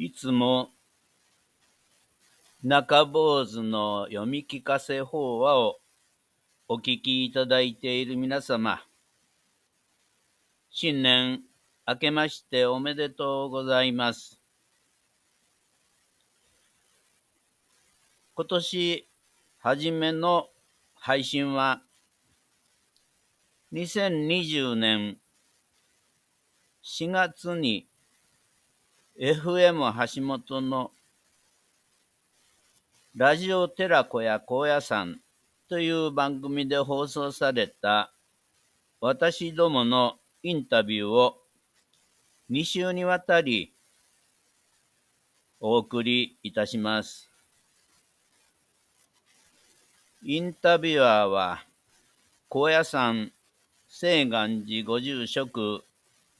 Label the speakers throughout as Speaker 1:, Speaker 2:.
Speaker 1: いつも中坊主の読み聞かせ法話をお聞きいただいている皆様、新年明けましておめでとうございます。今年初めの配信は2020年4月に FM 橋本のラジオ寺子屋高野山という番組で放送された私どものインタビューを2週にわたりお送りいたします。インタビュアーは高野山清願寺ご住職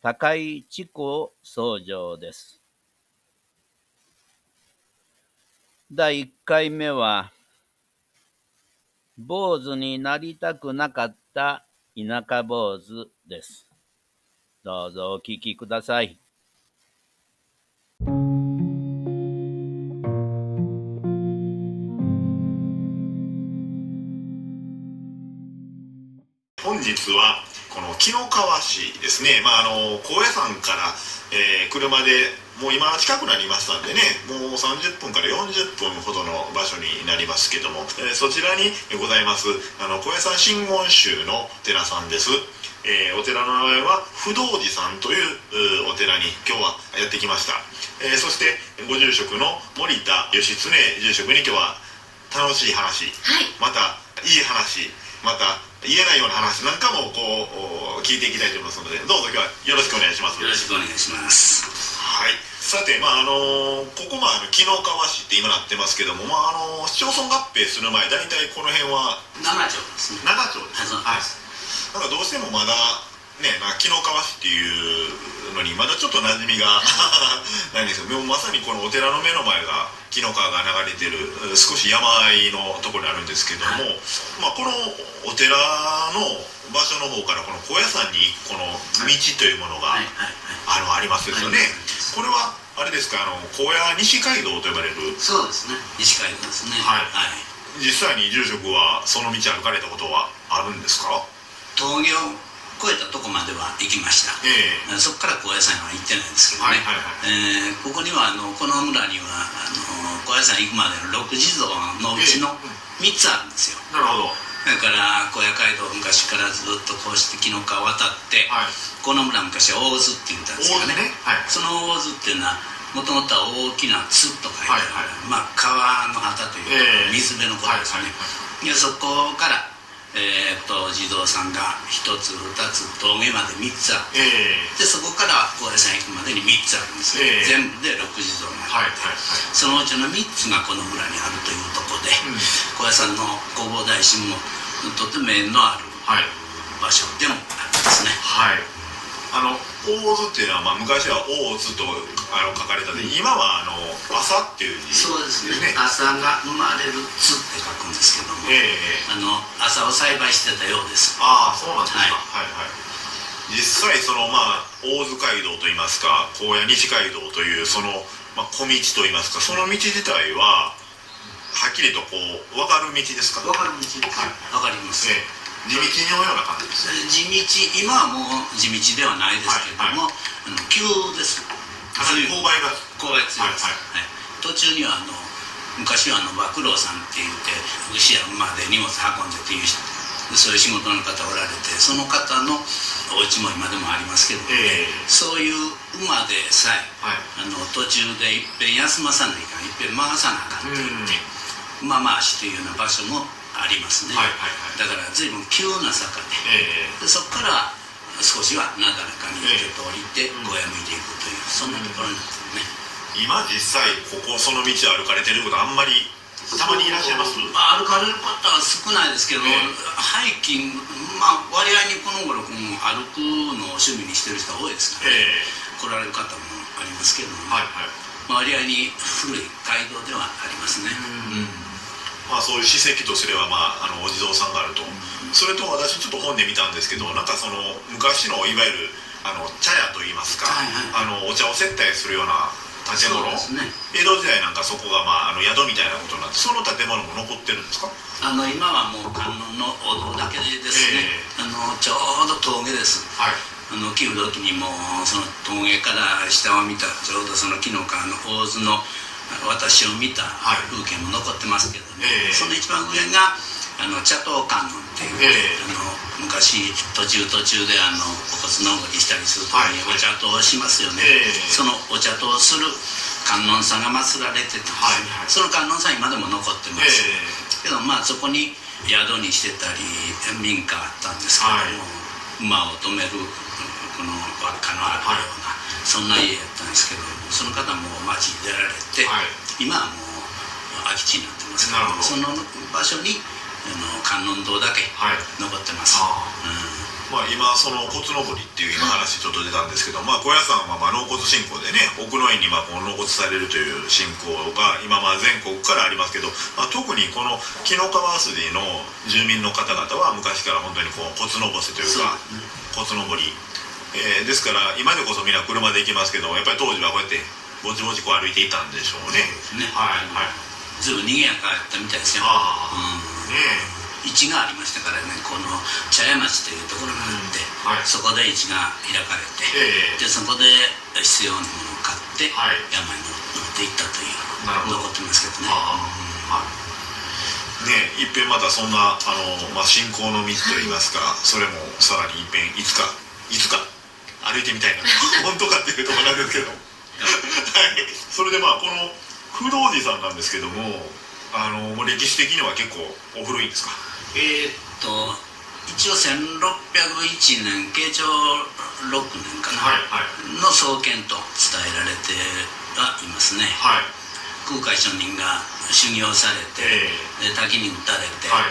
Speaker 1: 高井智子僧正です。第1回目は、坊主になりたくなかった田舎坊主です。どうぞお聞きください。
Speaker 2: 本日はこの紀の川市ですね、まあ、あの高野山から、えー、車でもう今近くなりましたんでね。もう30分から40分ほどの場所になりますけども、えー、そちらにございますあの小屋さん真言宗の寺さんです、えー、お寺の名前は不動寺さんというお寺に今日はやってきました、えー、そしてご住職の森田義経住職に今日は楽しい話、
Speaker 3: はい、
Speaker 2: またいい話。また言えないような話なんかもこう聞いていきたいと思いますのでどうぞ今日はよろしくお願いします。
Speaker 3: よろしくお願いします。
Speaker 2: はい。さて、まああのここまあ紀の川市って今なってますけども、まああの市町村合併する前大体この辺は
Speaker 3: 長町ですね。
Speaker 2: 長町ですはい、なんかどうしてもまだね紀の川市っていうのにまだちょっと馴染みが ないんですけどまさにこのお寺の目の前が紀の川が流れてる少し山あいのところにあるんですけども、はい、まあ、このお寺の場所の方からこの高野山にこの道というものが、あのありますですよね。これはあれですかあの高野西街道と呼ばれる？
Speaker 3: そうですね。西街道ですね。
Speaker 2: はい、はい、実際に住職はその道歩かれたことはあるんですか？
Speaker 3: 峠を越えたとこまでは行きました、えー、そこから高野山は行ってないんですけどね、はいはいはい、えー、ここにはあのこの村にはあの高野山行くまでの六地蔵のうちの3つあるんですよ、
Speaker 2: えー、なるほど。
Speaker 3: だから小屋街道昔からずっとこうして紀の川渡って、はい、この村昔は大津って言ったんですけどね、ね。はい、その大津っていうのはもともとは大きな「津」と書いてある、はいはい、まあ、川の旗というか、水辺のことですね、はいはい、そこからえーと、児童さんが1つ2つ峠まで3つあって、え。ー、でそこから高野山行くまでに3つあるんですよ、えー、全部で6児童があって、はいはいはい、そのうちの3つがこの村にあるというところで、うん、高野山の弘法大師もとても縁のある場所でもあるんですね。
Speaker 2: はいあの大津っていうのは、まあ、昔は大津とあの書かれたで、今はあの朝っていう字
Speaker 3: そうですね。朝が生まれる津って書くんですけども、えー、あの朝を栽培してたようです。
Speaker 2: ああそうなんですか、はい、はい。はい実際そのまあ大津街道といいますか高野西街道というその、まあ、小道といいますかその道自体ははっきりとこう分かる道ですか？
Speaker 3: 分かる道です、はい、分かります、え
Speaker 2: ー地道のような感じです
Speaker 3: 地道。今はもう地道。ではないですけども、はいはい、あの急です
Speaker 2: かなり勾配が
Speaker 3: 勾配強いです、はいはい、途中にはあの昔はあの馬郎さんって言って牛や馬で荷物運んでっていうそういう仕事の方おられてその方のお家も今でもありますけど、ね、えー、そういう馬でさえ、はい、あの途中でいっぺん休まさないかんいっぺん回さなあかんって言って、馬回しというような場所もありますね、はいはいはい、だから随分急な坂で。えー、でそこから少しはなだらかにちょっと降りて小屋向いていくという、そんなところになってるね、
Speaker 2: 今実際ここその道を歩かれてることあんまりたまにいらっしゃいます？
Speaker 3: まあ、歩かれる方は少ないですけど、えー、ハイキングまあ割合にこの頃歩くのを趣味にしてる人は多いですから、ね、え。ー、来られる方もありますけども、はいはい、割合に古い街道ではありますね。うん
Speaker 2: まあ、そういう史跡とすれば、まあ、あのお地蔵さんがあると、それと私ちょっと本で見たんですけどなんかその昔のいわゆるあの茶屋といいますか、はいはい、あのお茶を接待するような建物、ね、江戸時代なんかそこが、まあ、あの宿みたいなことになってその建物も残ってるんですか？
Speaker 3: あの今はもう観音のお堂だけでですね、えー、あのちょうど峠です、はい、あの来る時にもその峠から下を見たちょうどその紀の川の大津の私を見た風景も残ってますけどね、はいえ。ー、その一番上があの茶頭観音っていう、えー、あの昔途中途中であのお骨のぼりしたりするときにお茶頭をしますよね、はいそのお茶頭をする観音さんが祀られてて、はいはい、その観音さん今でも残ってます、えー、けどまあそこに宿にしてたり民家あったんですけども、馬を止めるこの輪っかのあるような、そんな家やったんですけどその方も町に出られて、今はもう空き地になってますけどその場所にの観音堂だけ残ってます、はい
Speaker 2: まあ、今その骨のぼりっていう今話ちょっと出たんですけど、まあ、小屋さんはまあ納骨信仰でね奥の院にまあこの納骨されるという信仰が今まあ全国からありますけど、まあ、特にこの紀の川筋の住民の方々は昔から本当にこう骨のぼせというか骨のぼり、えー、ですから今でこそみんな車で行きますけどやっぱり当時はこうやってぼちぼちこう歩いていたんでしょうね。ね。はい。はい。
Speaker 3: ずいぶん賑やかやったみたいですよ。あうん、ね市がありましたからねこの茶屋町というところがあって、はい、そこで市が開かれて、えー、でそこで必要なものを買って、はい、山に乗っていったという残ってますけどね。
Speaker 2: ねい。っぺんまたそんなあの、まあ、信仰の道といいますか、それもさらにいっぺんいつかいつか歩いてみたいな。本当かっていうところなんですけど。はい。それでまあこの不動寺さんなんですけどもあのもう歴史的には結構お古いんですか？
Speaker 3: えー、っと一応1601年慶長6年かな、はいはい、の創建と伝えられてはいますね、はい、空海上人が修行されて、えー、で滝に打たれて、は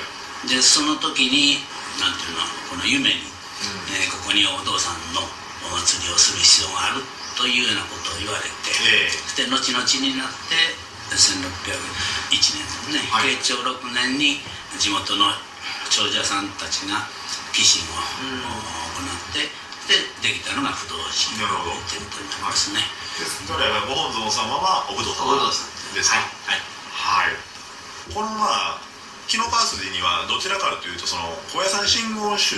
Speaker 3: い、でその時になんていうのこの夢に、うん、えー、ここにお父さんのお祭りをする必要があるというようなことを言われて、えー、で後々になって1601年ね、はい、慶長6年に地元の長者さんたちが寄進を、行ってでできたのが不動寺なるほどっていうことになりますね。
Speaker 2: ですからご本尊様はお不動様ですか。はい。はい。このまあ紀の川筋にはどちらかというとその高野山信号集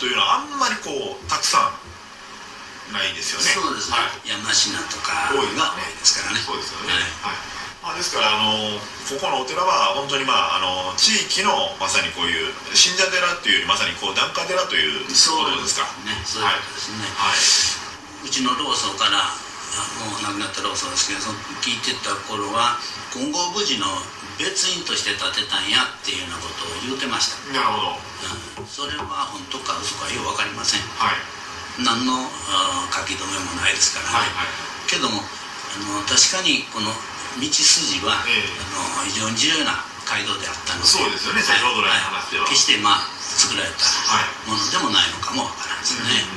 Speaker 2: というのはあんまりこうたくさんないですよね。
Speaker 3: そうですね。はい、山科とかが多いですからね。
Speaker 2: そうですよね。はい。まあ、ですからあのここのお寺は本当に、まあ、あの地域のまさにこういう信者寺っていうよりまさにこう檀家寺ということですか。
Speaker 3: ね。そうですね、はい、うちの老僧からもう亡くなった老僧ですけどその聞いてた頃は金剛無事の別院として建てたんやっていうようなことを言うてました。
Speaker 2: なるほ
Speaker 3: ど、うん、それは本当か嘘かよく分かりません、はい、何の書き留めもないですからね、はいはい、けどもあの確かにこの道筋は、えー、あの非常に重要な街道であったので
Speaker 2: そうですよね。先ほど来話では、
Speaker 3: 決してまあ作られたものでもないのかもわからんですね、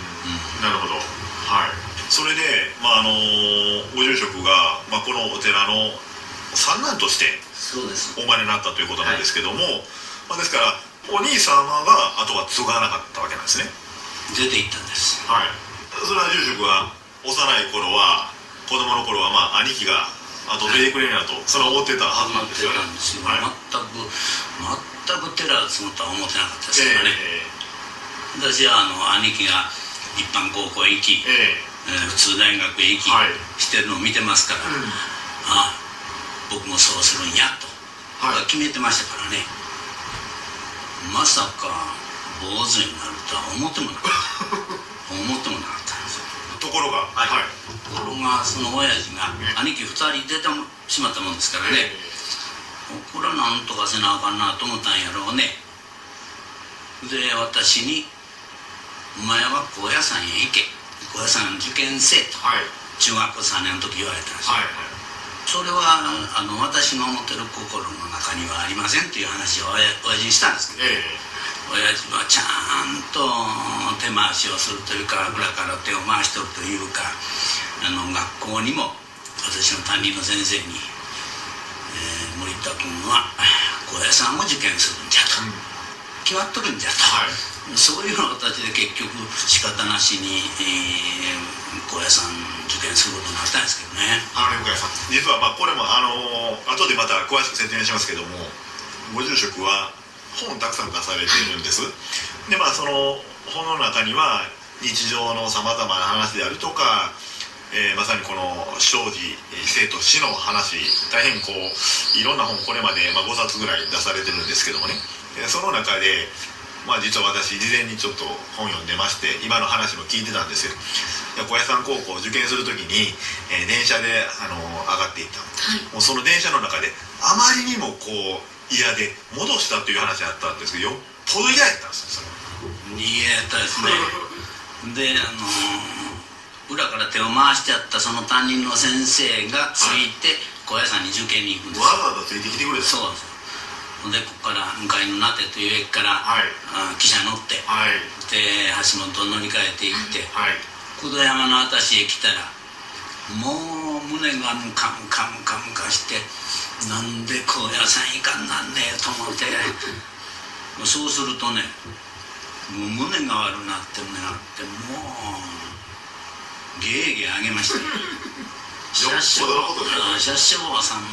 Speaker 2: なるほど。はい。それで、まああのご住職が、まあ、このお寺の三男としてお生まれになったということなんですけども、はい、まあ、ですからお兄様があとは継がなかったわけなんですね
Speaker 3: 出て行ったんです。
Speaker 2: はい。それは住職は幼い頃は子供の頃はまあ兄貴があと出てくれるなとそれは思ってたはずなんですよね、
Speaker 3: はい、全く全くテラー積むとは思ってなかったですからね、えー、私はあの兄貴が一般高校へ行き、えー、普通大学へ行き、はい、してるのを見てますから、うん、あ僕もそうするんやと、はい、決めてましたからね。まさか坊主になるとは思ってもなかった。思ってもなかった
Speaker 2: ところがはい、はい、
Speaker 3: ところがその親父が兄貴2人出てしまったもんですからね、これはなんとかせなあかんなと思ったんやろうね。で私に「お前は高野山へ行け。高野山受験せえ」と、はい、中学校3年の時言われたんですよ、はいはい、それはあの私の思ってる心の中にはありませんという話を親父にしたんですけど、えー親父はちゃんと手回しをするというか裏から手を回しとるというかあの学校にも私の担任の先生に、えー、森田君は高野山を受験するんじゃと、うん、決まっとるんじゃと、はい、そういうような形で結局仕方なしに、えー、高野山受験験することになったんですけどね。
Speaker 2: あのさん。実はまあこれもあの後でまた詳しく説明しますけどもご住職は本たくさん出されているんです。でまあその本の中には日常のさまざまな話であるとかえー、まさにこの生児生と死の話大変こういろんな本これまで、まあ、5冊ぐらい出されてるんですけどもね、えー、その中で、まあ、実は私事前にちょっと本読んでまして今の話も聞いてたんですよ。小屋さん高校受験する時に、えー、電車で、あの上がっていった、はい、もうその電車の中であまりにもこう嫌で戻したという話あったんですけどよっぽど嫌やったんですよそ
Speaker 3: れ。嫌やったですね。であのー裏から手を回してあったその担任の先生がついて高野山に受験に行くんです
Speaker 2: わざわざついてきてくれた。
Speaker 3: そうでここから向かいの名手という駅から、はい、汽車乗って、はい、で橋本を乗り換えていって、はい、久土山の私へ来たらもう胸がムカムカムカムカしてなんで高野山行かんなんねえと思って。そうするとねもう胸が悪なって胸があってもう。ゲーゲーあげました。社長さんも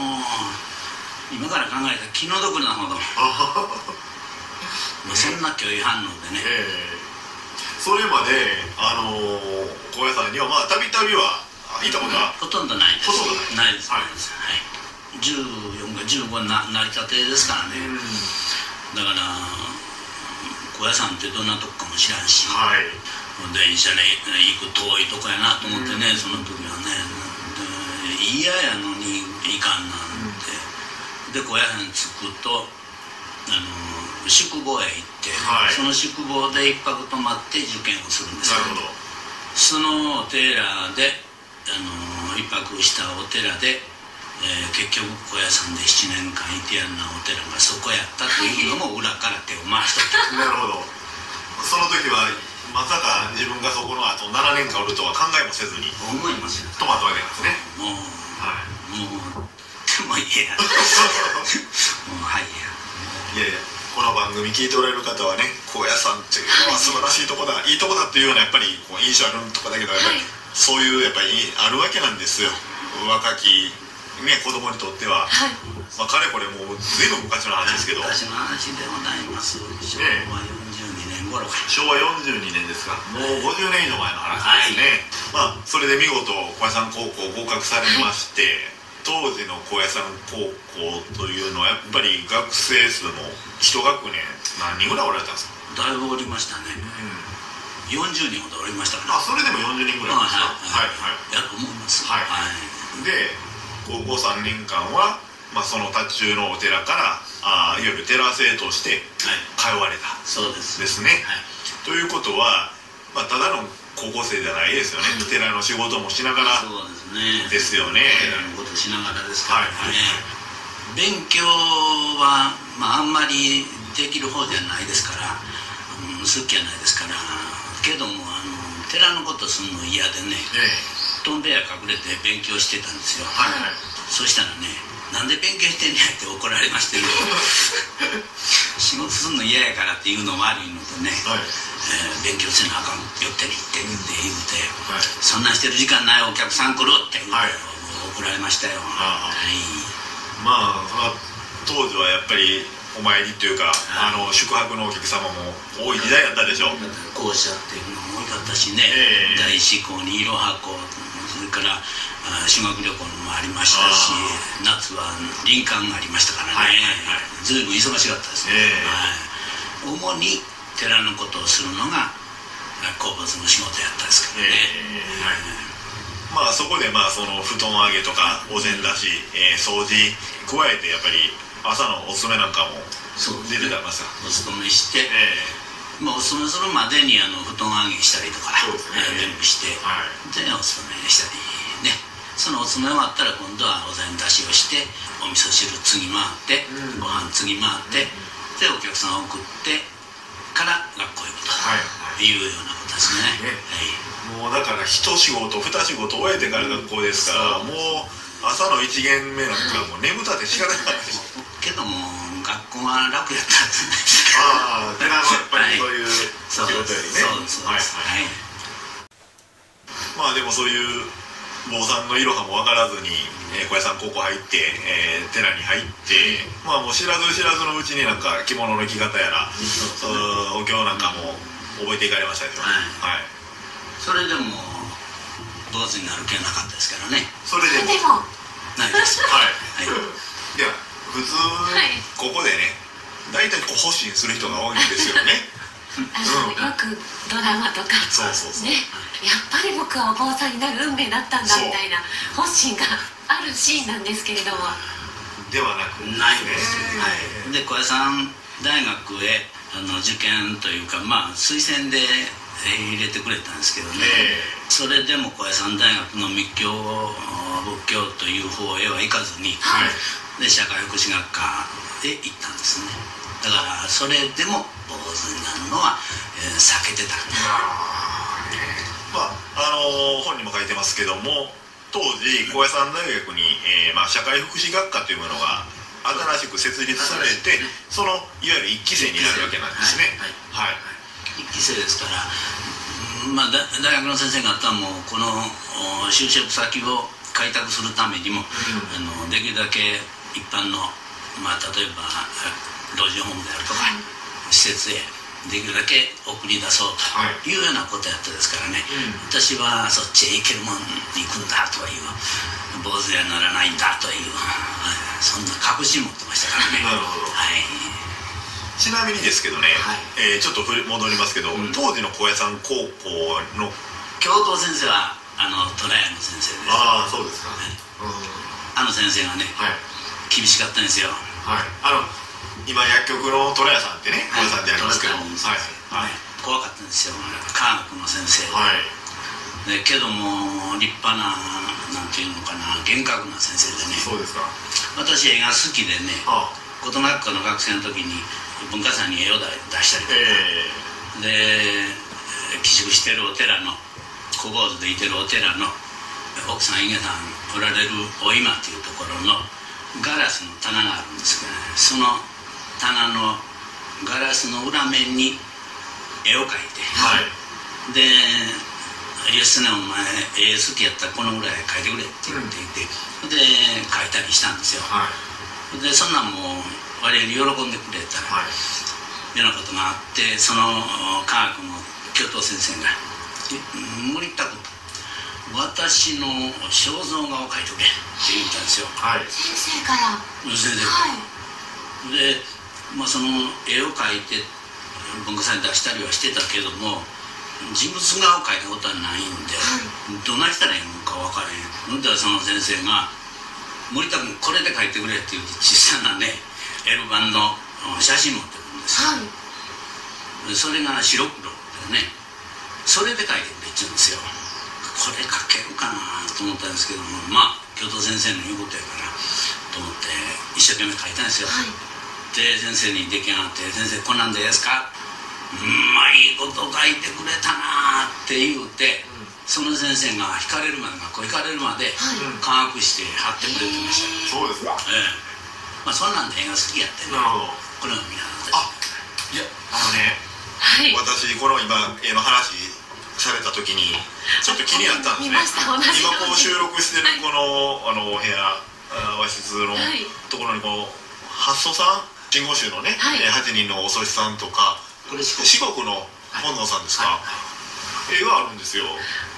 Speaker 3: もう今から考えたら気の毒なほど。そんな拒否反応でね、え
Speaker 2: ー、それまであのー、高野山にはまあたびたびは行ったことは、
Speaker 3: ほとんどないです。
Speaker 2: ほとんど
Speaker 3: ないです、はい、はい、14か15な成り立てですからね、だから高野山ってどんなとこかも知らんし、はい。電車で行く遠いとこやなと思ってね、うん、その時はね。嫌やのにいかんなんて、うん、で小屋に着くとあの宿坊へ行って、はい、その宿坊で一泊泊まって受験をするんです
Speaker 2: なるほど。
Speaker 3: そのお寺であの一泊したお寺で、えー、結局小屋さんで7年間いてやんなお寺がそこやったというのも裏から手を回しとった
Speaker 2: なるほど。その時はまさか自分がそこの後7年間おるとは考えもせずに
Speaker 3: 思いますよ
Speaker 2: トマトあげますね。
Speaker 3: もう、はい、もうでもいいやもうはい
Speaker 2: やいやいやこの番組聞いておられる方はね高野山っていうのは素晴らしいとこだ、いいとこだっていうようなやっぱりこう印象あるとこだけど、はい、そういうやっぱりあるわけなんですよ若きね子供にとっては、はい、まあ、かれこれもう随分昔の話ですけど。
Speaker 3: 昔の話でございます。昭和
Speaker 2: 頃昭和42年ですかもう50年以上前の話ですね、はい、まあそれで見事小屋さん高校合格されまして、はい、当時の高野山高校というのはやっぱり学生数も一学年何人ぐらいおられたんですか？
Speaker 3: だいぶおりましたね、うん、40人ほどおりましたか
Speaker 2: らあそれでも40人ぐらいですか
Speaker 3: はいはい、はい、やと思います。
Speaker 2: はい、はい、で高校3年間はまあ、その達中のお寺からあいわゆる寺生として通われた、
Speaker 3: はい、そうです。
Speaker 2: ですね、はい、ということは、まあ、ただの高校生じゃないですよね、うん、寺の仕事もしながら。
Speaker 3: そうですね。
Speaker 2: ですよね。
Speaker 3: 寺のことしながらですからね、はい、勉強は、まあ、あんまりできる方じゃないですから、うん、好きじゃないですから。けどもあの寺のことするの嫌でね、ええ、飛んでや隠れて勉強してたんですよ、はい。はい、そしたらねなんで勉強してんねやって怒られましてね 仕事すんの嫌やからっていうのも悪いのとね、はい、えー、勉強せなあかんよってにって言って言うて、はい、そんなしてる時間ないお客さん来るって、はい、怒られましたよ、は
Speaker 2: い、まあ当時はやっぱりお参りっていうか、あの宿泊のお客様も多い時代やったでしょう。
Speaker 3: 校舎っていうのも多かったしね、えー、大志向に色箱それから修学旅行もありましたし夏は林間がありましたからね、はいはい、随分忙しかったです。ね、え。ー、主に寺のことをするのが好物の仕事やったですからね、
Speaker 2: えー、はい、まあそこでまあその布団揚げとかお膳出し、えー、掃除加えてやっぱり朝のおすすめなんかも出てたま
Speaker 3: すお勤めして、えー、まあ、お勤めするまでにあの布団揚げしたりとか、ね、全部して、はい、でお勤めしたりね。そのお詰め終わったら今度はお膳出しをしてお味噌汁次回って、うん、ご飯次回って、でお客さんを送ってから学校へ行くとい。うようなことですね、
Speaker 2: はい、もうだから一仕事二仕事終えてから学校ですから、う。ん、もう朝の一限目なんかもう眠たって仕方ないです
Speaker 3: けども学校は楽やったんですね
Speaker 2: ああ寺のやっぱりそういう仕事よりね、
Speaker 3: そうですそうです、はい、はい、
Speaker 2: まあでもそういう坊さんのいろはも分からずに、えー、小屋さん高校入って、えー、寺に入って、まあもう知らず知らずのうちになんか着物の着方やら、お経なんかも覚えていかれましたでしょ、はい、はい、
Speaker 3: それでも坊主になる気はなかったですからね。
Speaker 2: それで
Speaker 4: も。
Speaker 3: ないです。
Speaker 2: はい、はい、では普通、ここでね大体こう発信する人が多いんですよね。
Speaker 4: あの、うん、よくドラマとか
Speaker 2: そうそうそう。
Speaker 4: ねやっぱり僕はお坊さんになる運命だったんだみたいな発信があるシーンなんですけれども。
Speaker 2: ではなく
Speaker 3: ないです。はい、で小屋さん大学へあの受験というかまあ推薦で入れてくれたんですけどね、それでも小屋さん大学の密教仏教という方へは行かずに、はい、で社会福祉学科へ行ったんですね。だからそれでも坊主になるのは、えー、避けてた
Speaker 2: まああのー、本にも書いてますけども当時高野山大学に、えーまあ、社会福祉学科というものが新しく設立されて、そのいわゆる一期生になるわけなんですね。はい、はい、
Speaker 3: 一期生ですからまあ、大学の先生方もこの就職先を開拓するためにも、うん、あのできるだけ一般の、まあ、例えば老人ホームであるとか、施設へできるだけ送り出そうとい。うようなことやったですからね、はい、私はそっちへ行けるもんに行くんだという坊主にはならないんだという、そんな確信持ってましたからね。なるほど、はい、
Speaker 2: ちなみにですけどね、はい、えー、ちょっと戻りますけど、うん、当時の高野山高校の
Speaker 3: 教頭先生はあの虎屋の先生です。
Speaker 2: ああそうですか、ね、
Speaker 3: あの先生がね、はい、厳しかったんですよ。
Speaker 2: はい。あの今薬局の虎屋さんってね虎屋さんってありますけど、はい。
Speaker 3: はい、怖かったんですよ。科学の先生。で、はい、けども立派ななんていうのかな厳格な先生でね。
Speaker 2: そうですか。
Speaker 3: 私絵が好きでね高等学校の学生の時に文化祭に絵を出したりとか、えー、で寄宿してるお寺の小坊主でいてるお寺の奥さん井毛さんおられるお今っていうところのガラスの棚があるんですけど、ね、その棚のガラスの裏面に絵を描いて、はい、で「吉野お前絵好きやったらこのぐらい描いてくれ」って言って。うん、で描いたりしたんですよ、はい、でそんなんも割に喜んでくれたら、はい、ようなことがあってその科学の教頭先生が「無理ったこと私の肖像画を描いてくれ」って言ったんですよ、
Speaker 4: はい、先生から。
Speaker 3: 先生から、はい、でまあ、その絵を描いて文化祭に出したりはしてたけども人物画を描いたことはないんで、はい、どないしたらいいのか分からへん。でその先生が「森田君これで描いてくれ」って言うと小さなね L 版の写真持ってくるんです。よ、はい、それが白黒でね。それで描いてくれって言うんですよこれ描けるかなと思ったんですけどもまあ教頭先生の言うことやからと思って一生懸命描いたんですよ、はい。って先生に出来上がって「先生こんなんでですか?」うまいこと書いてくれたなって言うて、うん、その先生が引かれるまで学校引かれるまで科学して貼ってくれてまし
Speaker 2: た、そうですか。ええ。
Speaker 3: まあそんなんで絵が好きやってね。
Speaker 2: なるほど。
Speaker 3: これを見な
Speaker 2: あいやあのね、はい、私この今絵の話された時にちょっと気になったんですね。今こう収録してるこの,、あのお部屋和室のところにこう八祖さん真言宗のね、はい、8人のお祖師さんとかこれ四国。の本能さんですか、はい。はい、絵があるんですよ。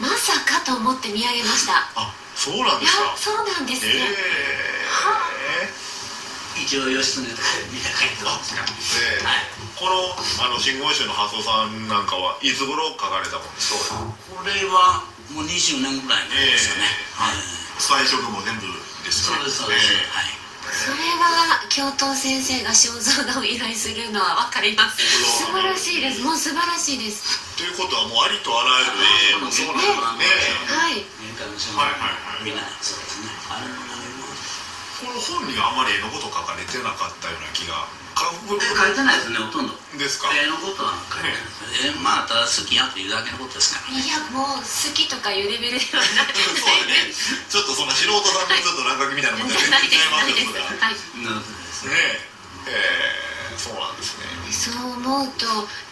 Speaker 4: まさかと思って見上げました。
Speaker 2: あそうなんですか？
Speaker 4: そうなんですね、
Speaker 3: えー、一応義経とか見た書いてますか、えーはい、
Speaker 2: このあの真言宗の発想さんなんかはいつ頃書かれたもんですか
Speaker 3: これはもう20年ぐらい前ですよね、
Speaker 2: えー、はい、彩色も全部です
Speaker 3: よねそうですそうです、えー、はい。
Speaker 4: それは教頭先生が肖像画を依頼するのは分かります素晴らしい。ですもう素晴らしい。です
Speaker 2: とい。うことはもうありとあらゆる絵もそうなんですねはい。
Speaker 3: はい。はい。はい。みんなそうですねあれも
Speaker 2: この本にはあまり絵のこと書かれてなかったような気が。
Speaker 3: 書いてないですねほとんど。
Speaker 2: ですか？
Speaker 3: 絵のことは書いてないです、えまあただ好きやというだけのことですから、
Speaker 4: ね、いやもう好きとかいうレベルではなくて
Speaker 2: ね、ちょっとその素人さんのちょっと落書きみたいなもんじゃ全然違いますよ
Speaker 3: はいなるほどです。ね
Speaker 2: え。えー、そうなんですね
Speaker 4: そう思うと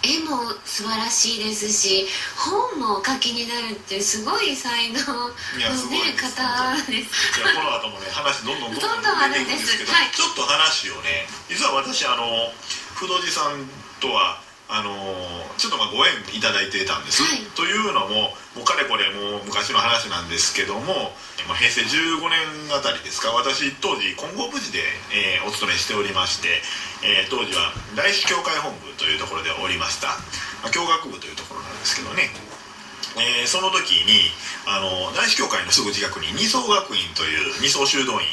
Speaker 4: 絵も素晴らしいですし本もお書きになるってすごい才能のね方です。
Speaker 2: いやこの後もね話どんどん
Speaker 4: どんどんどんあるんですけど、はい、
Speaker 2: ちょっと話をね実は私あの不動寺さんとはあのちょっとまあご縁いただいてたんです、はい、というのももうかれこれもう昔の話なんですけども、まあ、平成15年あたりですか私当時金剛部寺で、えー、お勤めしておりまして、えー、当時は大師教会本部というところでおりました、まあ、教学部というところなんですけどね。えー、その時にあの大師教会のすぐ近くに二層学院という二層修道院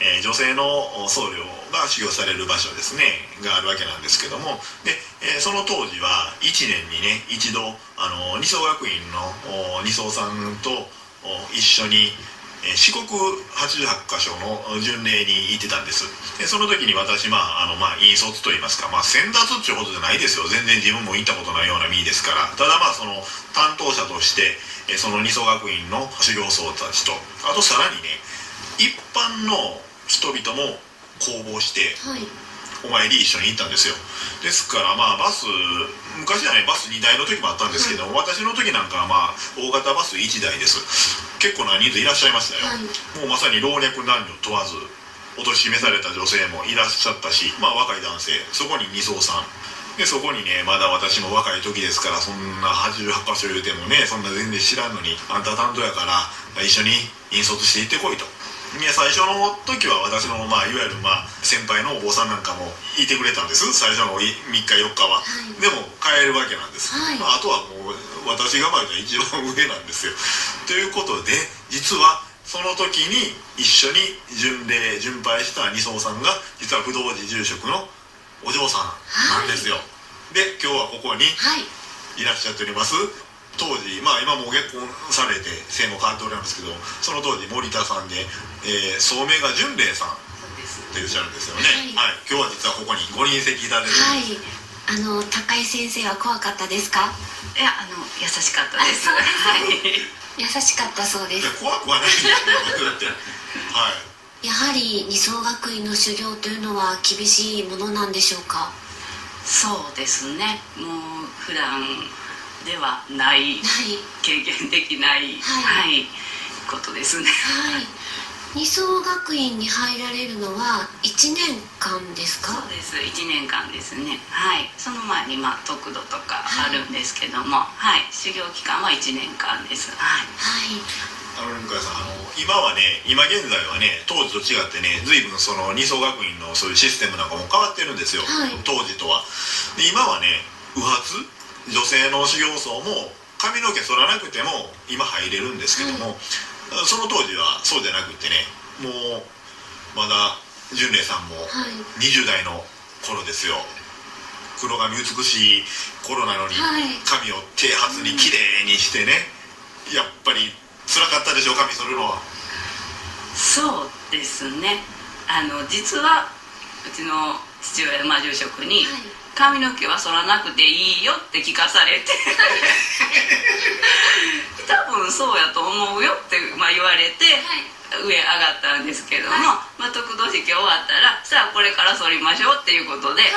Speaker 2: えー、女性の僧侶が修行される場所ですね。があるわけなんですけども。で、えー、その当時は1年にね一度あの二層学院の二層さんと一緒に四国88箇所の巡礼に行ってたんです。でその時に私まああのまあ引率と言いますかまあ先達っていうほどじゃないですよ。全然自分も行ったことないような身ですから。ただまあその担当者としてその二層学院の修行僧たちとあとさらにね一般の人々も公募して、はい、お参り一緒に行ったんですよ。ですからまあバス昔はねバス2台の時もあったんですけど、はい、私の時なんかはまあ大型バス1台です。結構な人数いらっしゃいましたよ、はい、もうまさに老若男女問わずお年めされた女性もいらっしゃったしまあ若い男性そこに二層さん。でそこにねまだ私も若い時ですからそんな88箇所言うてもねそんな全然知らんのにあんた担当やから一緒に引率していってこいといや最初の時は私の、まあ、いわゆる、まあ、先輩のお坊さんなんかもいてくれたんです。最初の3日4日は、はい、でも帰るわけなんです、はい、まあ、あとはもう私がまだ一番上なんですよ。ということで実はその時に一緒に巡礼巡拝した二層さんが実は不動寺住職のお嬢さんなんですよ、はい、で今日はここにいらっしゃっております、当時まあ今もう結婚されて姓も変わっておりますけどその当時森田さんで、えー、聡明が純礼さんっていっしゃるんですよね、はい、はい、今日は実はここにご臨席いただいて
Speaker 4: はい。あの高井先生は怖かったですか？
Speaker 5: いやあの優しかったです。はい。
Speaker 4: 優しかったそうです。
Speaker 2: 怖くはないですよ。
Speaker 4: はい。やはり二層学院の修行というのは厳しいものなんでしょうか？
Speaker 5: そうですね。もう普段ではない経験できない、はい、はい、ことですね。
Speaker 4: はい。二層学院に入られるのは1年間ですか？
Speaker 5: そうです。1年間ですね。はい。その前にまあ得度とかあるんですけども、はい、はい、修行期間は1年間です。はい、
Speaker 4: はい。
Speaker 2: あの向井さんあの今はね今現在はね当時と違ってね随分その二層学院のそういうシステムなんかも変わってるんですよ、はい、当時とは。で今はね右髪女性の修行僧も髪の毛剃らなくても今入れるんですけども、その当時はそうじゃなくてねもうまだ純礼さんも20代の頃ですよ、黒髪美しい頃なのに髪を剃髪に綺麗にしてねやっぱり辛かったでしょう髪剃るのは。
Speaker 5: そうですね。あの実はうちの父親、まあ、住職に、はい髪の毛は剃らなくていいよって聞かされて。多分そうやと思うよって、まあ、言われて、はい、上上がったんですけども、はい、まあ、得度式終わったらさあこれから剃りましょうっていうことで、は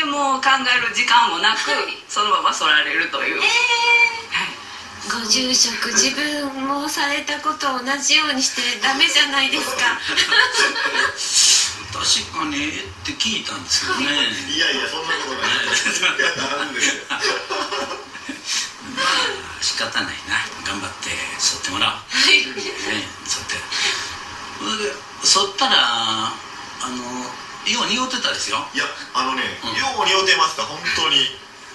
Speaker 5: い、もう考える時間もなく、そのまま剃られるという。え
Speaker 4: ー、ご住職自分もされたこと同じようにしてダメじゃないですか
Speaker 3: 確かにって聞いたんですけどね、
Speaker 2: いやいやそんなことない
Speaker 3: まあ仕方ないな頑張って剃ってもらおうはい、ね、剃ってそれで剃ったらあのよ。う匂ってたですよ。
Speaker 2: いやあのね、うん、よ。う匂ってました本当に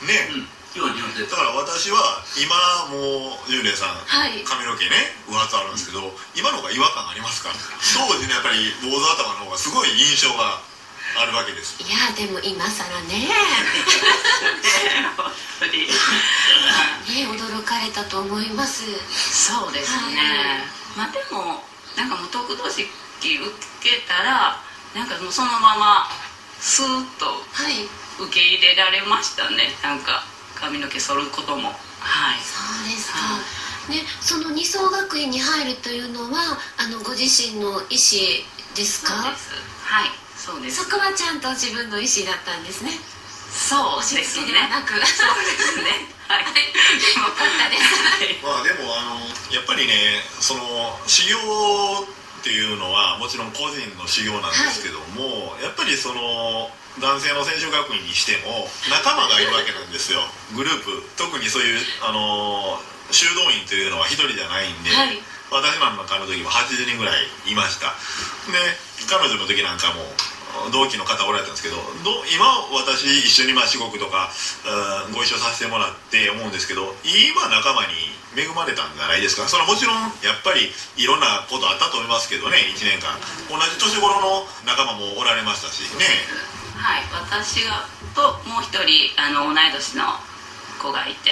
Speaker 2: ね、
Speaker 3: うん
Speaker 2: だから私は今もう純礼さん、はい、髪の毛ね上髪あるんですけど今の方が違和感ありますから。当時のやっぱり坊主頭の方がすごい印象があるわけです。
Speaker 4: いやでも今更ね。ね驚かれたと思います。
Speaker 5: そうですね、はい、まあでもなんかもう得度式受けたらなんかもうそのままスーッと受け入れられましたね。なんか髪の毛剃ることも。はい。
Speaker 4: そうですか、はい、ね、その二層学院に入るというのはあのご自身の意思ですか？
Speaker 5: はい。そうです。
Speaker 4: そこはちゃんと自分の意思だったんですね。
Speaker 5: そうですね。なく。そうですね。はい、
Speaker 2: よかったです。まあでもあのやっぱりねその修行っていうのはもちろん個人の修行なんですけども、はい、やっぱりその男性の選手学院にしても仲間がいるわけなんですよ。グループ。特にそういうあの修道院というのは一人じゃないんで、はい、私なんかの時も80人ぐらいいました。で彼女の時なんかも同期の方おられたんですけど今私一緒にまあ四国とかご一緒させてもらって思うんですけど今仲間に恵まれたんじゃないですか？それはもちろんやっぱりいろんなことあったと思いますけどね1年間。同じ年頃の仲間もおられましたしね
Speaker 5: はい私がともう一人あの同い年の子がいて、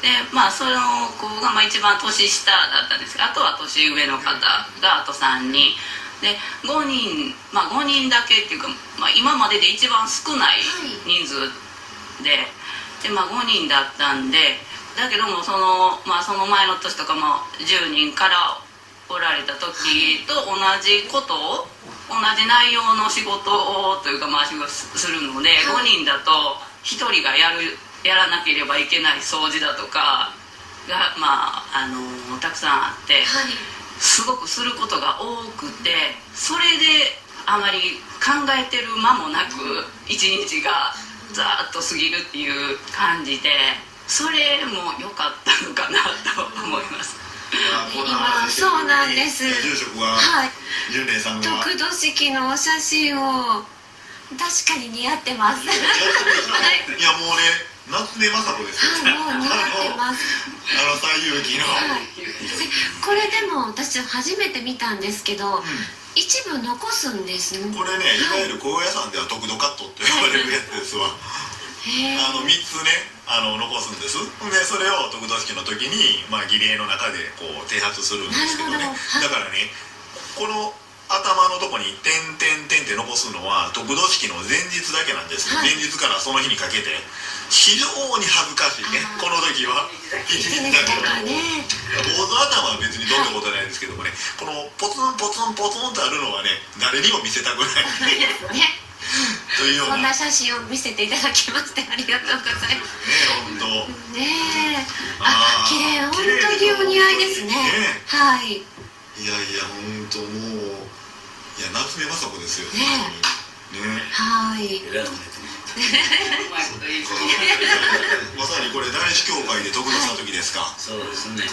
Speaker 5: でまあその子がまあ一番年下だったんですけどあとは年上の方があと3人。で5人まあ5人だけっていうか、まあ、今までで一番少ない人数で,、でまあ、5人だったんでだけどもその,、まあ、その前の年とかも10人からおられた時と同じことを同じ内容の仕事をというかまあ仕事するので、5人だと1人がやるやらなければいけない掃除だとかがまああのたくさんあって。はいすごくすることが多くてそれであまり考えてる間もなく一日がざーっと過ぎるっていう感じでそれも良かったのかなと思います
Speaker 4: 今そうなんです。
Speaker 2: はい。
Speaker 4: 得度式のお写真を確かに似合ってます。い。
Speaker 2: やもうね夏目雅子です
Speaker 4: はいもう似合ってます。
Speaker 2: あの西遊記の、はい、
Speaker 4: これでも私初めて見たんですけど、うん、一部残すんです
Speaker 2: ね。これね、い、わゆる高野山では特度カットって呼ばれるやつですわ、あの3つねあの残すんです。でそれを得度式の時に、まあ、儀礼の中でこう剃髪するんですけどね、はい、だからねこの頭のとこに「点点点」って残すのは得度式の前日だけなんです、はい、前日からその日にかけて。非常に恥ずかしいね。この時は。一日だけはね。坊主頭は別にどんなことないんですけどもね。このポツンポツンポツンとあるのはね誰にも見せたくない。ね
Speaker 4: というような。そんな写真を見せていただきましてありがとうございます。
Speaker 2: ね本
Speaker 4: 当ねえあ綺麗本当にお似合いですね、ね、はい。
Speaker 2: いやいや本当もういや夏目雅子ですよね
Speaker 4: ね。はい。
Speaker 2: まさにこれ男子協会で特別な時ですか、
Speaker 3: そうですね。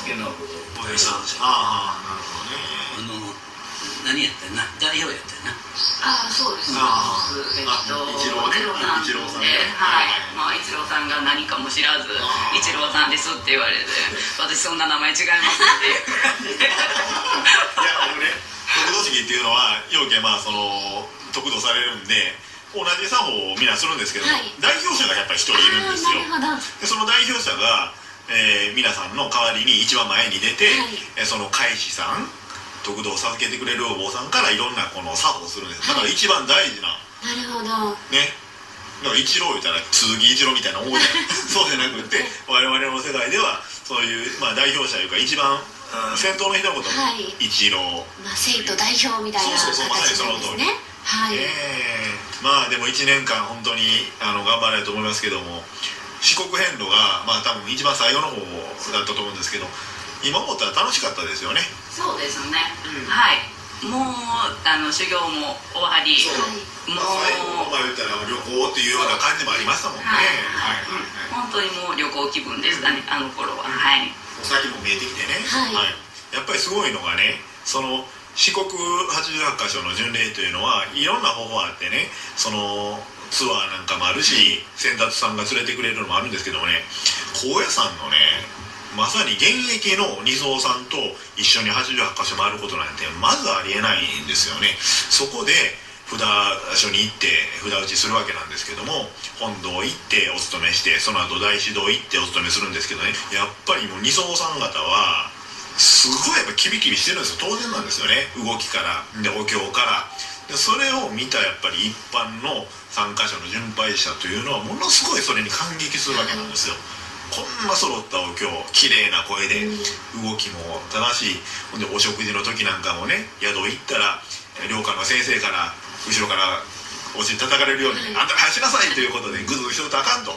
Speaker 2: ああなるほどね。あの
Speaker 3: 何やったな？代表やったな。
Speaker 5: ああそうです。あえっと一郎ね一郎さんではい。まあ一郎さんが何かも知らず一郎さんですって言われて私そんな名前違いますってい
Speaker 2: やあのね得度式っていうのは要件まあその得度されるんで同じ作法をみんなするんですけども、はい、代表者がやっぱり一人いるんですよ。でその代表者が、えー、皆さんの代わりに一番前に出て、はい、その海士さん得度を授けてくれるお坊さんからいろんなこの作法をするんです。だから一番大事な、
Speaker 4: なるほど。
Speaker 2: ね。だから一郎言ったら鈴木一郎みたいな思い そうじゃなくて我々の世界ではそういう、まあ、代表者というか一番先頭の人のこと
Speaker 4: は
Speaker 2: い、一郎、
Speaker 4: まあ、生徒代表みたいな
Speaker 2: そうそうそうまさにその通りはい、え。ー、まあでも1年間本当にあの頑張らないと思いますけども四国遍路がまあ多分一番最後の方だったと思うんですけど今思ったら楽しかったですよね。
Speaker 5: そうですね、うん、はい。もうあの修行も終わり。
Speaker 2: もう、まあ、言ったら旅行っていうような感じもありましたもんね。
Speaker 5: 本当にもう旅行気分でしたね、あの頃は、はい。
Speaker 2: お先も見えてきてね、はい、はい、やっぱりすごいのがねその四国88箇所の巡礼というのはいろんな方法あってねそのツアーなんかもあるし先達さんが連れてくれるのもあるんですけどもね高野山のねまさに現役の二蔵さんと一緒に88箇所回ることなんてまずありえないんですよね。そこで札所に行って札打ちするわけなんですけども本堂行ってお勤めしてその後大師堂行ってお勤めするんですけどね。やっぱりもう二層さん方はすごいやっぱキビキビしてるんですよ。当然なんですよね。動きから。でお経から。でそれを見たやっぱり一般の参加者の巡拝者というのはものすごいそれに感激するわけなんですよ。こんな揃ったお経綺麗な声で。動きも正しい。ほんでお食事の時なんかもね宿行ったら寮下の先生から後ろからお尻叩かれるように、あんた走らさいということでグズグズしとあかんと。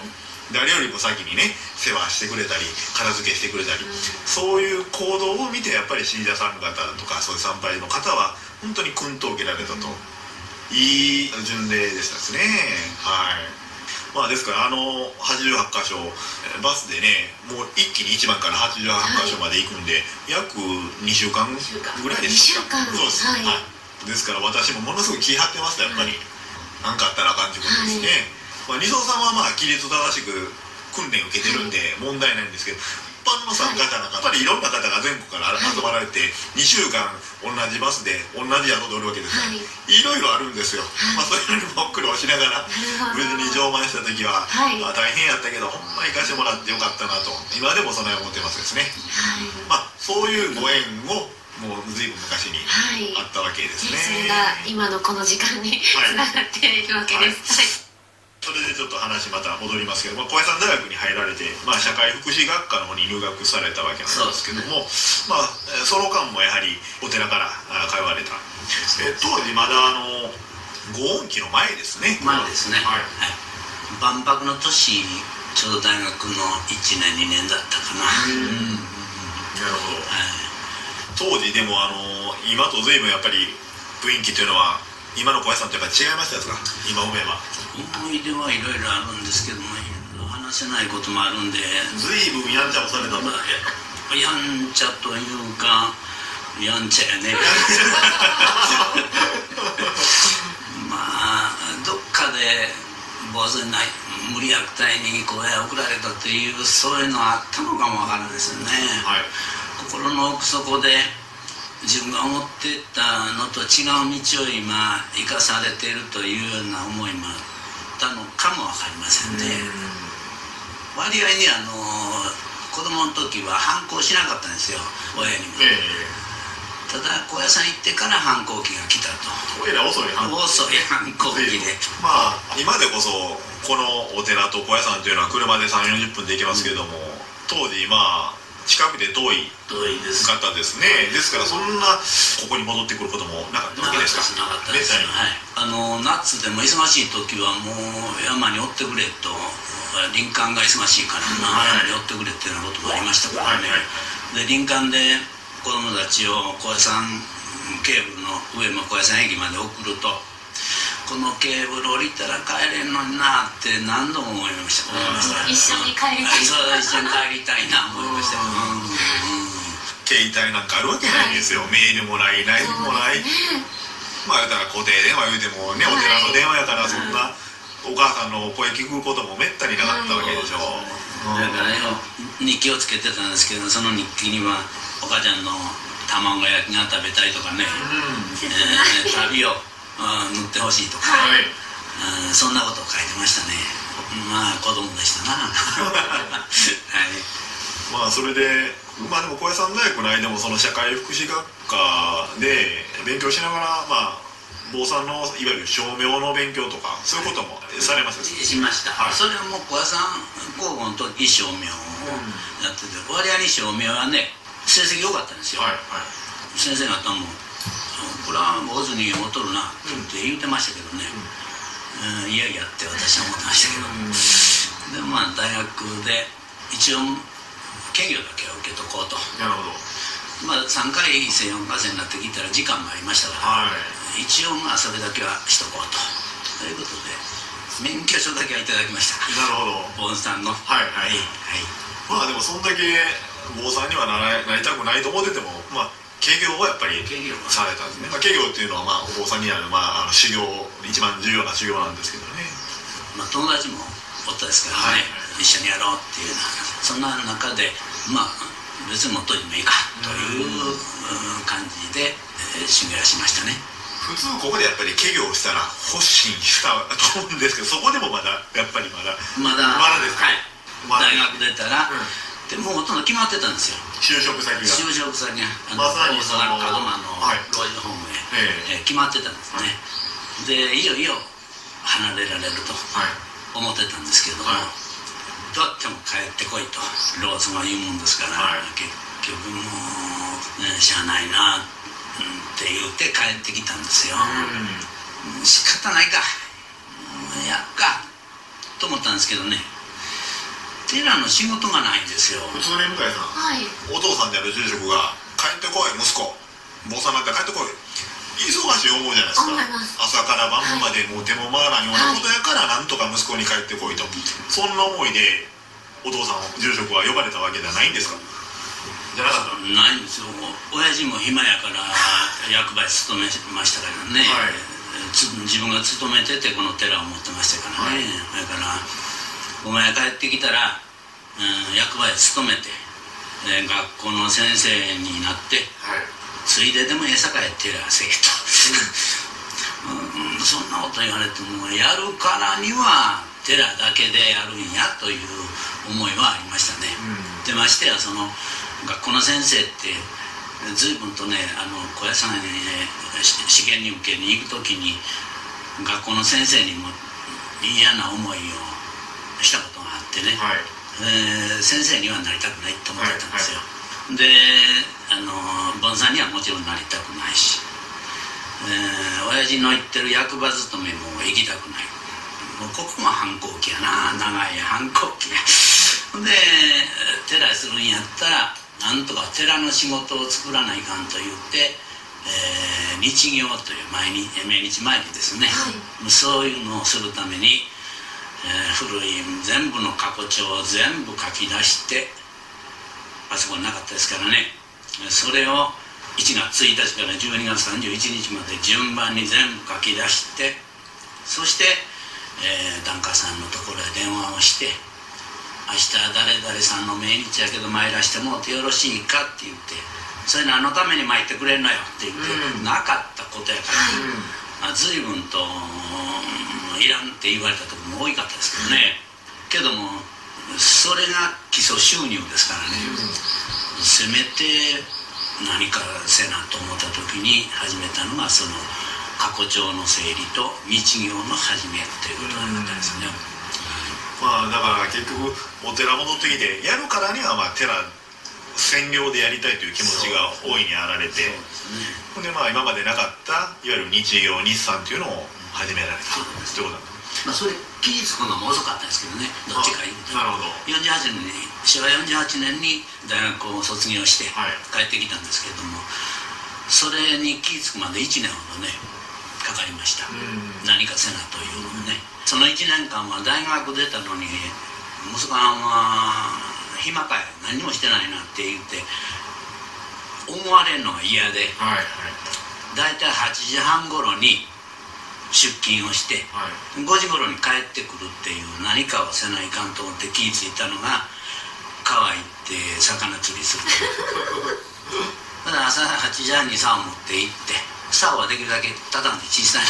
Speaker 2: 誰よりも先にね世話してくれたり片付けしてくれたり、そういう行動を見てやっぱり信者さん方とかそういう参拝の方は本当に訓と受けられたと、いい巡礼でしたですね。はいまあですからあの88箇所バスでねもう一気に1番から88箇所まで行くんで、はい、約2週間。ぐらいです
Speaker 4: かそうです、はい、は
Speaker 2: い、ですから私もものすごく気張ってましたやっぱり。何、はい、かあったらあかんってことですね、まあ、二層さんはまあ規律正しく訓練を受けてるんで問題ないんですけど、般の参加者なんかやっぱりいろんな方が全国から集まられて2週間同じバスで同じ宿でおるわけですから、はい、ろいろあるんですよ、まあ、そういうも苦労しながら無事に乗馬した時は、あ、大変やったけどほんま行かしてもらってよかったなと今でもそのように思ってますですね、はい、まあ、そういうご縁をもうずいぶん昔にあったわけですね、
Speaker 4: はい、それが今のこの時間につながっているわけです、
Speaker 2: はいそれでちょっと話また戻りますけど、まあ、小江山大学に入られて、まあ、社会福祉学科の方に入学されたわけなんですけども、ね、まあ、その間もやはりお寺から通われた。え当時まだあのご恩期の前ですね。
Speaker 3: 前ですね、はい、はい、万博の年ちょうど大学の1年2年だったかな。うん。
Speaker 2: なるほど、はい、当時でもあの今と随分やっぱり雰囲気というのは今の小林さんとやっぱ違いましたですか？今思えば
Speaker 3: 思い出はいろいろあるんですけども話せないこともあるんで
Speaker 2: 随分やんちゃをされたんだ
Speaker 3: やんちゃというかやんちゃやね。まあどっかで坊主にない無理薬体に声を送られたというそういうのあったのかもわからないですよね、はい、心の奥底で自分が思ってたのと違う道を今生かされているというような思いもったのかも分かりませんね。割合にあの子供の時は反抗しなかったんですよ親にも、えー、ただ高野山行ってから反抗期が来たと。
Speaker 2: 親ら遅い反抗
Speaker 3: 遅い反抗期で。
Speaker 2: まあ今でこそこのお寺と高野山というのは車で3 4 0分で行けますけれども、うん、当時まあ近くで遠い
Speaker 3: 遠いです
Speaker 2: 方ですね。ですからそんなここに戻ってくることもなかったわけですか？
Speaker 3: なかったです。はい、あの夏でも忙しい時はもう山におってくれと林間が忙しいからな、山におってくれっていうようなこともありましたからね、はいはい、で林間で子供たちを小屋さんケーブルの上の小屋さん駅まで送るとこのケーブル降りたら帰れんのになって何度も思いました。
Speaker 4: 一緒に帰りたい。
Speaker 3: そう一緒に帰りたいな思いました、うん。
Speaker 2: 携帯なんかあるわけないんですよ、はい、メールもないライブもない、ね、まあ言ったら固定電話言うてもね、お寺の電話やからそんな、お母さんの声聞くこともめったになかったわけでしょ、
Speaker 3: はい、だからよ日記をつけてたんですけどその日記にはお母ちゃんの卵焼きが食べたいとかね、うん。えー、旅を塗ってほしいとか、はい、そんなことを書いてましたね。まあ子供でしたな。はい。
Speaker 2: まあそれでまあでも小屋さん大学の間もその社会福祉学科で勉強しながらまあ坊さんのいわゆる照明の勉強とかそういうこともされました、
Speaker 3: はい、しました、はい、それも小屋さん高校の時照明をやってて、うん、割合に照明はね成績良かったんですよ、はいはい、先生方もこれは坊主に劣るな。って言うてましたけどね、うん、いやいやって私は思ってましたけど、でまあ大学で一応兼業だけは受けとこうと。
Speaker 2: なるほど。
Speaker 3: まあ3回生4回生になってきたら時間もありましたから、はい、一応まあそれだけはしとこうと。ということで免許証だけはいただきました。
Speaker 2: なるほど。
Speaker 3: 坊主さんの。
Speaker 2: はいはい、はい、まあでもそんだけ坊さんにはならなりたくないと思っててもまあ営業をやっぱりされたんですね、まあ、営業っていうのはまあお坊さんにある、まあ、あの修行一番重要な修行なんですけどね、
Speaker 3: まあ、友達もおったですからね、はい、一緒にやろうっていうそんな中でまあ別にもっといてもいいかという感じで、えー、修行しましたね。
Speaker 2: 普通ここでやっぱり企業したら発信したと思うんですけどそこでもまだやっぱりまだ
Speaker 3: まだまだですか、はい、大学出たら、うんでもうほとんど決まってたんですよ。
Speaker 2: 就職先が。就
Speaker 3: 職先がまさにその門真の老人ホームへ、ええ。決まってたんですね、はい、でいよいよ離れられると思ってたんですけども、はい、どうやっても帰ってこいとローズが言うもんですから、はい、結局もう、ね、しゃあないなって言って帰ってきたんですよ、うん、仕方ないか。やっかと思ったんですけどね寺の仕事がないんですよ。
Speaker 2: 普通ね向井さん、はい、お父さんである住職が「帰ってこい息子。坊さんになったら帰ってこい」忙しい思うじゃないですか。朝から晩までもう手も回らんようなことやからなんとか息子に帰ってこいと、はい、そんな思いでお父さん住職は呼ばれたわけではないんですか？
Speaker 3: じゃなかった？ないんですよ。親父も暇やから役場に勤めましたからね、はい、自分が勤めててこの寺を持ってましたからね、はい、だからお前帰ってきたら、うん、役場へ勤めて、えー、学校の先生になって、はい、ついででもええさかやってらせえと、うん、そんなこと言われてもやるからには寺だけでやるんやという思いはありましたね、うん、でましてやその学校の先生って随分とねあの小屋さんに、試験に受けに行く時に学校の先生にも嫌な思いをしたことがあってね、はい、えー、先生にはなりたくないと思ってたんですよ、はいはい、であの盆さんにはもちろんなりたくないし、えー、親父の言ってる役場勤めも行きたくない。もうここも反抗期やな。長い反抗期や。で寺するんやったらなんとか寺の仕事を作らないかんと言って、えー、日行という毎日命日参りですね、はい、そういうのをするために、えー、古い全部の過去帳を全部書き出してあそこになかったですからね。それを1月1日から12月31日まで順番に全部書き出してそして、えー、檀家さんのところへ電話をして明日誰々さんの命日やけど参らしてもうてよろしいか？って言ってそれ何のために参ってくれんのよって言って、うん、なかったことやから、うん、随分といらんって言われた時も多かったですけどね。けどもそれが基礎収入ですからね、せめて何かせなと思った時に始めたのがその過去帳の整理と日行の始めということだったんですね。
Speaker 2: まあだから結局お寺戻ってきてやるからにはまあ寺占領でやりたいという気持ちが大いにあられてほんでまあ今までなかったいわゆる日曜日産っていうのを始められたってことだ
Speaker 3: まあそれ期日つくのも遅かったですけどねどっちか言うと。なるほど。48年に昭和48年に大学を卒業して帰ってきたんですけれども、はい、それに気付くまで1年ほどねかかりました。何かせなというのね。その1年間は大学出たのに息子さんは暇かい何もしてないなって言って思われるのが嫌で、はいはい、大体8時半頃に出勤をして、はい、5時頃に帰ってくるっていう何かをせないかんと思って気付いたのが川行って魚釣りする だから朝8時半に竿を持って行って竿はできるだけ畳んで小さい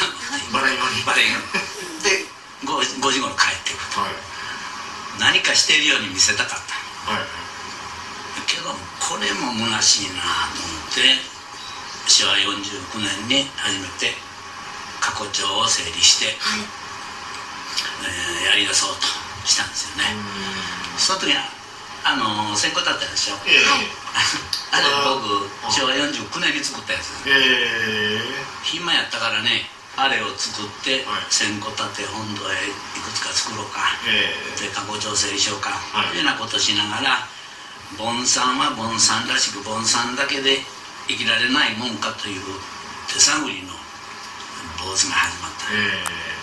Speaker 3: の
Speaker 2: バレンように。
Speaker 3: バレ で 5, 5時頃帰ってくる、はい、何かしてるように見せたかった、はい、けどこれも虚しいなと思って昭和49年に初めて過去帳を整理して、はい。えー、やりだそうとしたんですよね。その時はあの先行だったでしょ、え ー、あれ僕昭和49年に作ったやつです、えー、暇やったからねあれを作って千個立て本堂へいくつか作ろうか、えー、で過去調整しようか、はい、というようなことしながら盆さんは盆さんらしく盆さんだけで生きられないもんかという手探りの坊主が始まった、えー